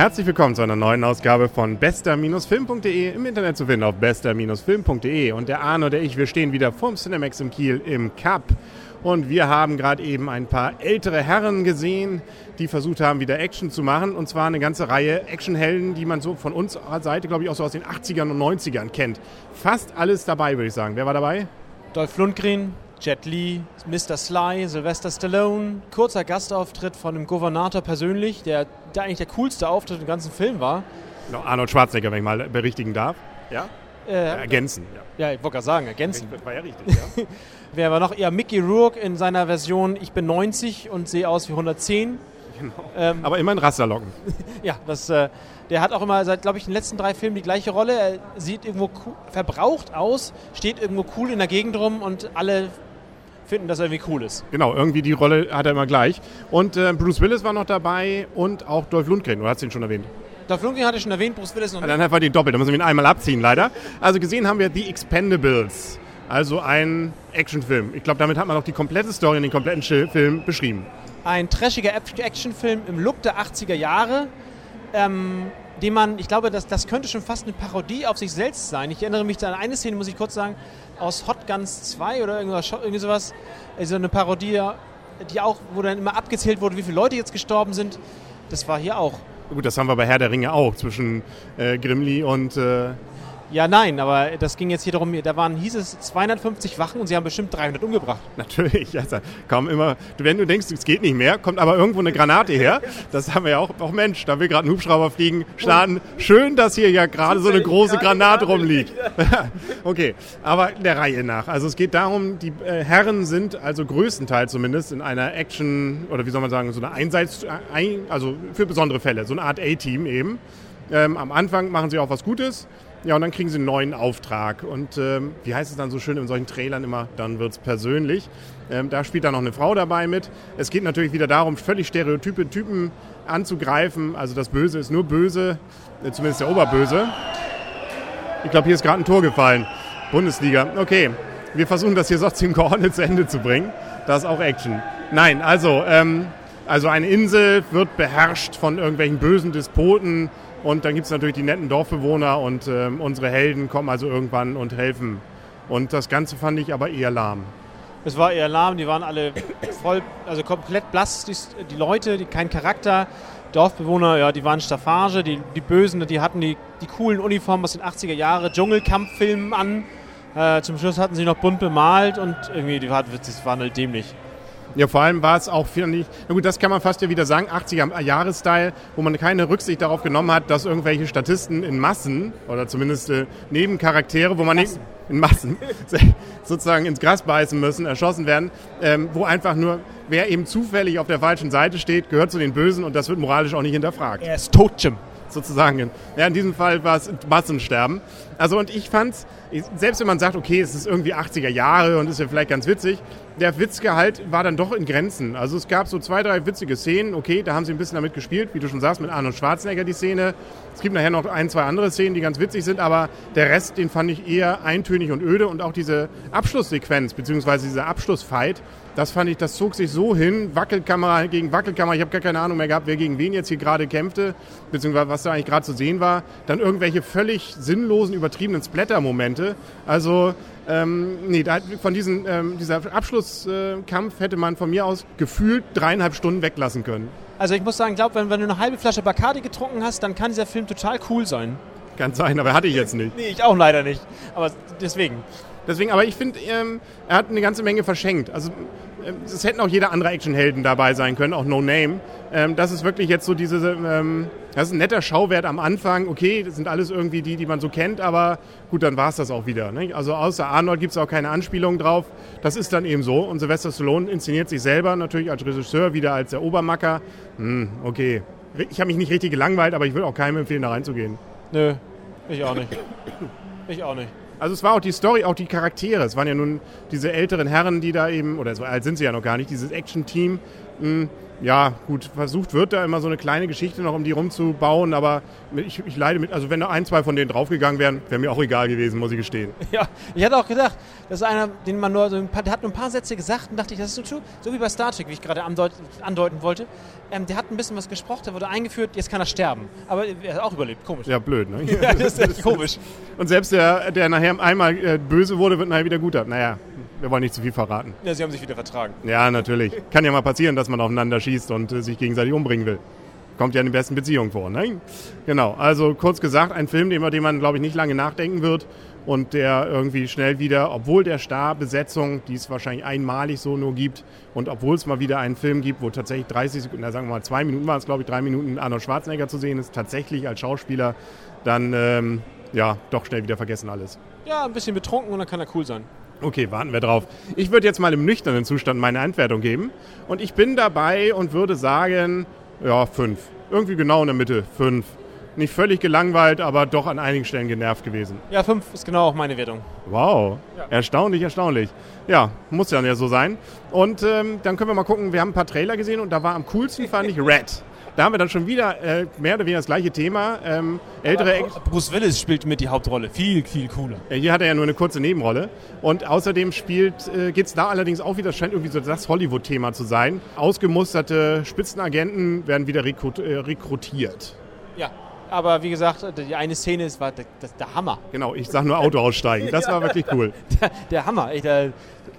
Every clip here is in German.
Herzlich willkommen zu einer neuen Ausgabe von bester-film.de im Internet zu finden auf bester-film.de. Und der Arno und der ich, wir stehen wieder vorm Cinemax im Kiel im Cup. Und wir haben gerade eben ein paar ältere Herren gesehen, die versucht haben, wieder Action zu machen. Und zwar eine ganze Reihe Actionhelden, die man so von unserer Seite, glaube ich, auch so aus den 80ern und 90ern kennt. Fast alles dabei, würde ich sagen. Wer war dabei? Dolph Lundgren, Jet Li, Mr. Sly, Sylvester Stallone. Kurzer Gastauftritt von dem Gouvernator persönlich, der, der eigentlich der coolste Auftritt im ganzen Film war. Arnold Schwarzenegger, wenn ich mal berichtigen darf. Ja? Äh, ergänzen. Ja, ja ich wollte gerade sagen, ergänzen. War ja richtig, ja. Wer war noch? Ja, Mickey Rourke in seiner Version Ich bin 90 und sehe aus wie 110. Genau. Ähm, Aber immer in Rasterlocken. ja, das, äh, der hat auch immer seit, glaube ich, den letzten drei Filmen die gleiche Rolle. Er sieht irgendwo verbraucht aus, steht irgendwo cool in der Gegend rum und alle finden, dass er irgendwie cool ist. Genau, irgendwie die Rolle hat er immer gleich. Und äh, Bruce Willis war noch dabei und auch Dolph Lundgren, oder hast du ihn schon erwähnt? Dolph Lundgren hatte ich schon erwähnt, Bruce Willis noch nicht. Dann einfach die doppelt, da müssen wir ihn einmal abziehen, leider. Also gesehen haben wir The Expendables, also ein Actionfilm. Ich glaube, damit hat man auch die komplette Story in den kompletten Film beschrieben. Ein trashiger Actionfilm im Look der 80er Jahre. Ähm, den man, ich glaube, das, das könnte schon fast eine Parodie auf sich selbst sein. Ich erinnere mich an eine Szene, muss ich kurz sagen, aus Hot Guns 2 oder irgendwas, irgendwie sowas. Also eine Parodie, die auch, wo dann immer abgezählt wurde, wie viele Leute jetzt gestorben sind. Das war hier auch. Gut, das haben wir bei Herr der Ringe auch, zwischen äh, Grimli und äh, ja, nein, aber das ging jetzt hier darum, da waren, hieß es 250 Wachen und sie haben bestimmt 300 umgebracht. Natürlich, also kaum immer, wenn du denkst, es geht nicht mehr, kommt aber irgendwo eine Granate her. Das haben wir ja auch, auch Mensch, da will gerade ein Hubschrauber fliegen, starten. Schön, dass hier ja gerade so eine große Granate rumliegt. okay, aber der Reihe nach. Also es geht darum, die äh, Herren sind also größtenteils zumindest in einer Action, oder wie soll man sagen, so eine Einsatz, ein, also für besondere Fälle, so eine Art A-Team eben. Ähm, am Anfang machen sie auch was Gutes ja, und dann kriegen sie einen neuen Auftrag. Und ähm, wie heißt es dann so schön in solchen Trailern immer, dann wird es persönlich. Ähm, da spielt dann noch eine Frau dabei mit. Es geht natürlich wieder darum, völlig stereotype Typen anzugreifen. Also das Böse ist nur böse, äh, zumindest der Oberböse. Ich glaube, hier ist gerade ein Tor gefallen. Bundesliga. Okay, wir versuchen das hier trotzdem geordnet zu Ende zu bringen. Das ist auch Action. Nein, also, ähm, also eine Insel wird beherrscht von irgendwelchen bösen Despoten und dann gibt es natürlich die netten Dorfbewohner und äh, unsere Helden kommen also irgendwann und helfen. Und das Ganze fand ich aber eher lahm. Es war eher lahm, die waren alle voll, also komplett blass, die, die Leute, die kein Charakter. Dorfbewohner, ja, die waren Staffage, die, die Bösen, die hatten die, die coolen Uniformen aus den 80er Jahren, Dschungelkampffilmen an. Äh, zum Schluss hatten sie noch bunt bemalt und irgendwie, die war, das war halt dämlich. Ja, vor allem war es auch, finde ich, na gut, das kann man fast ja wieder sagen, 80er-Jahres-Style, wo man keine Rücksicht darauf genommen hat, dass irgendwelche Statisten in Massen oder zumindest äh, Nebencharaktere, wo man nicht in Massen sozusagen ins Gras beißen müssen, erschossen werden, ähm, wo einfach nur, wer eben zufällig auf der falschen Seite steht, gehört zu den Bösen und das wird moralisch auch nicht hinterfragt. Er ist tot, Jim sozusagen. Ja, in diesem Fall war es Massensterben. Also und ich fand's, selbst wenn man sagt, okay, es ist irgendwie 80er Jahre und ist ja vielleicht ganz witzig, der Witzgehalt war dann doch in Grenzen. Also es gab so zwei, drei witzige Szenen, okay, da haben sie ein bisschen damit gespielt, wie du schon sagst, mit Arnold Schwarzenegger die Szene. Es gibt nachher noch ein, zwei andere Szenen, die ganz witzig sind, aber der Rest, den fand ich eher eintönig und öde und auch diese Abschlusssequenz, beziehungsweise dieser Abschlussfight, das fand ich, das zog sich so hin, Wackelkamera gegen Wackelkamera, ich habe gar keine Ahnung mehr gehabt, wer gegen wen jetzt hier gerade kämpfte, beziehungsweise was da eigentlich gerade zu sehen war. Dann irgendwelche völlig sinnlosen, übertriebenen Splatter-Momente. Also, ähm, nee, von diesen, ähm, dieser Abschlusskampf hätte man von mir aus gefühlt dreieinhalb Stunden weglassen können. Also ich muss sagen, glaube, wenn, wenn du eine halbe Flasche Bacardi getrunken hast, dann kann dieser Film total cool sein. Kann sein, aber hatte ich jetzt nicht. nee, ich auch leider nicht. Aber deswegen. Deswegen, aber ich finde, ähm, er hat eine ganze Menge verschenkt. Also es hätten auch jeder andere Actionhelden dabei sein können, auch No Name. Ähm, das ist wirklich jetzt so diese, ähm, das ist ein netter Schauwert am Anfang. Okay, das sind alles irgendwie die, die man so kennt, aber gut, dann war es das auch wieder. Ne? Also außer Arnold gibt es auch keine Anspielung drauf. Das ist dann eben so. Und Sylvester Stallone inszeniert sich selber natürlich als Regisseur, wieder als der Obermacker. Hm, okay. Ich habe mich nicht richtig gelangweilt, aber ich würde auch keinem empfehlen, da reinzugehen. Nö, ich auch nicht. Ich auch nicht. Also es war auch die Story, auch die Charaktere. Es waren ja nun diese älteren Herren, die da eben, oder so alt sind sie ja noch gar nicht, dieses Action-Team. Ja, gut, versucht wird da immer so eine kleine Geschichte noch um die rumzubauen, aber ich, ich leide mit, also wenn da ein, zwei von denen draufgegangen wären, wäre mir auch egal gewesen, muss ich gestehen. Ja, ich hatte auch gedacht, das ist einer, den man nur so ein paar, der hat nur ein paar Sätze gesagt und dachte ich, das ist so, so wie bei Star Trek, wie ich gerade andeuten wollte. Ähm, der hat ein bisschen was gesprochen, der wurde eingeführt, jetzt kann er sterben. Aber er hat auch überlebt, komisch. Ja, blöd, ne? ja, das ist echt komisch. Und selbst der, der nachher einmal äh, böse wurde, wird nachher wieder guter. Naja, wir wollen nicht zu viel verraten. Ja, sie haben sich wieder vertragen. Ja, natürlich. Kann ja mal passieren, dass man aufeinander schießt und äh, sich gegenseitig umbringen will. Kommt ja in den besten Beziehungen vor, ne? Genau, also kurz gesagt, ein Film, über den man, glaube ich, nicht lange nachdenken wird und der irgendwie schnell wieder, obwohl der Starbesetzung, die es wahrscheinlich einmalig so nur gibt und obwohl es mal wieder einen Film gibt, wo tatsächlich 30 Sekunden, na sagen wir mal zwei Minuten waren es, glaube ich, drei Minuten Arnold Schwarzenegger zu sehen ist, tatsächlich als Schauspieler, dann ähm, ja, doch schnell wieder vergessen alles. Ja, ein bisschen betrunken und dann kann er cool sein. Okay, warten wir drauf. Ich würde jetzt mal im nüchternen Zustand meine Antwertung geben. Und ich bin dabei und würde sagen, ja, fünf. Irgendwie genau in der Mitte, fünf. Nicht völlig gelangweilt, aber doch an einigen Stellen genervt gewesen. Ja, fünf ist genau auch meine Wertung. Wow, ja. erstaunlich, erstaunlich. Ja, muss ja so sein. Und ähm, dann können wir mal gucken, wir haben ein paar Trailer gesehen und da war am coolsten, fand ich, Red. Da haben wir dann schon wieder äh, mehr oder weniger das gleiche Thema. Ähm, ältere Bruce Willis spielt mit die Hauptrolle. Viel, viel cooler. Hier hat er ja nur eine kurze Nebenrolle. Und außerdem spielt, äh, geht es da allerdings auch wieder, scheint irgendwie so das Hollywood-Thema zu sein. Ausgemusterte Spitzenagenten werden wieder rekrut äh, rekrutiert. Ja, aber wie gesagt, die eine Szene ist, war der, der, der Hammer. Genau, ich sage nur Auto aussteigen. Das war wirklich cool. Der, der Hammer. Ich, der,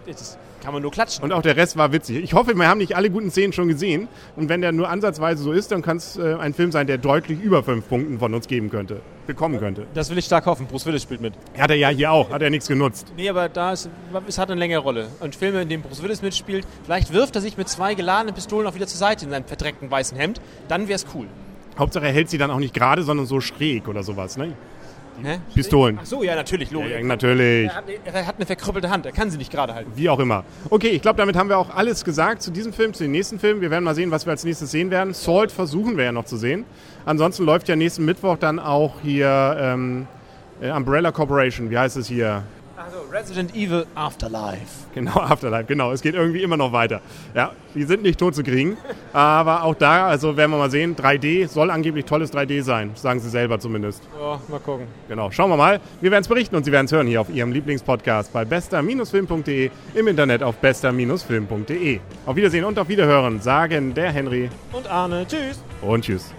das, kann man nur klatschen. Und auch der Rest war witzig. Ich hoffe, wir haben nicht alle guten Szenen schon gesehen. Und wenn der nur ansatzweise so ist, dann kann es äh, ein Film sein, der deutlich über fünf Punkten von uns geben könnte, bekommen könnte. Das will ich stark hoffen. Bruce Willis spielt mit. Hat er ja hier auch, hat er nichts genutzt. Nee, aber da ist, es hat eine längere Rolle. Und Filme, in denen Bruce Willis mitspielt, vielleicht wirft er sich mit zwei geladenen Pistolen auch wieder zur Seite in seinem verdreckten weißen Hemd, dann wäre es cool. Hauptsache er hält sie dann auch nicht gerade, sondern so schräg oder sowas, ne? Hä? Pistolen. Ach so, ja, natürlich, logisch. Ja, natürlich. Er hat, er hat, eine verkrüppelte Hand, er kann sie nicht gerade halten. Wie auch immer. Okay, ich glaube, damit haben wir auch alles gesagt zu diesem Film, zu den nächsten Filmen. Wir werden mal sehen, was wir als nächstes sehen werden. Salt versuchen wir ja noch zu sehen. Ansonsten läuft ja nächsten Mittwoch dann auch hier ähm, äh, Umbrella Corporation. Wie heißt es hier? Also Resident Evil Afterlife. Genau, Afterlife, genau. Es geht irgendwie immer noch weiter. Ja, die sind nicht tot zu kriegen. aber auch da, also werden wir mal sehen, 3D soll angeblich tolles 3D sein, sagen sie selber zumindest. Ja, mal gucken. Genau, schauen wir mal. Wir werden es berichten und Sie werden es hören hier auf Ihrem Lieblingspodcast bei bester-film.de, im Internet auf bester-film.de. Auf Wiedersehen und auf Wiederhören sagen der Henry und Arne. Tschüss. Und tschüss.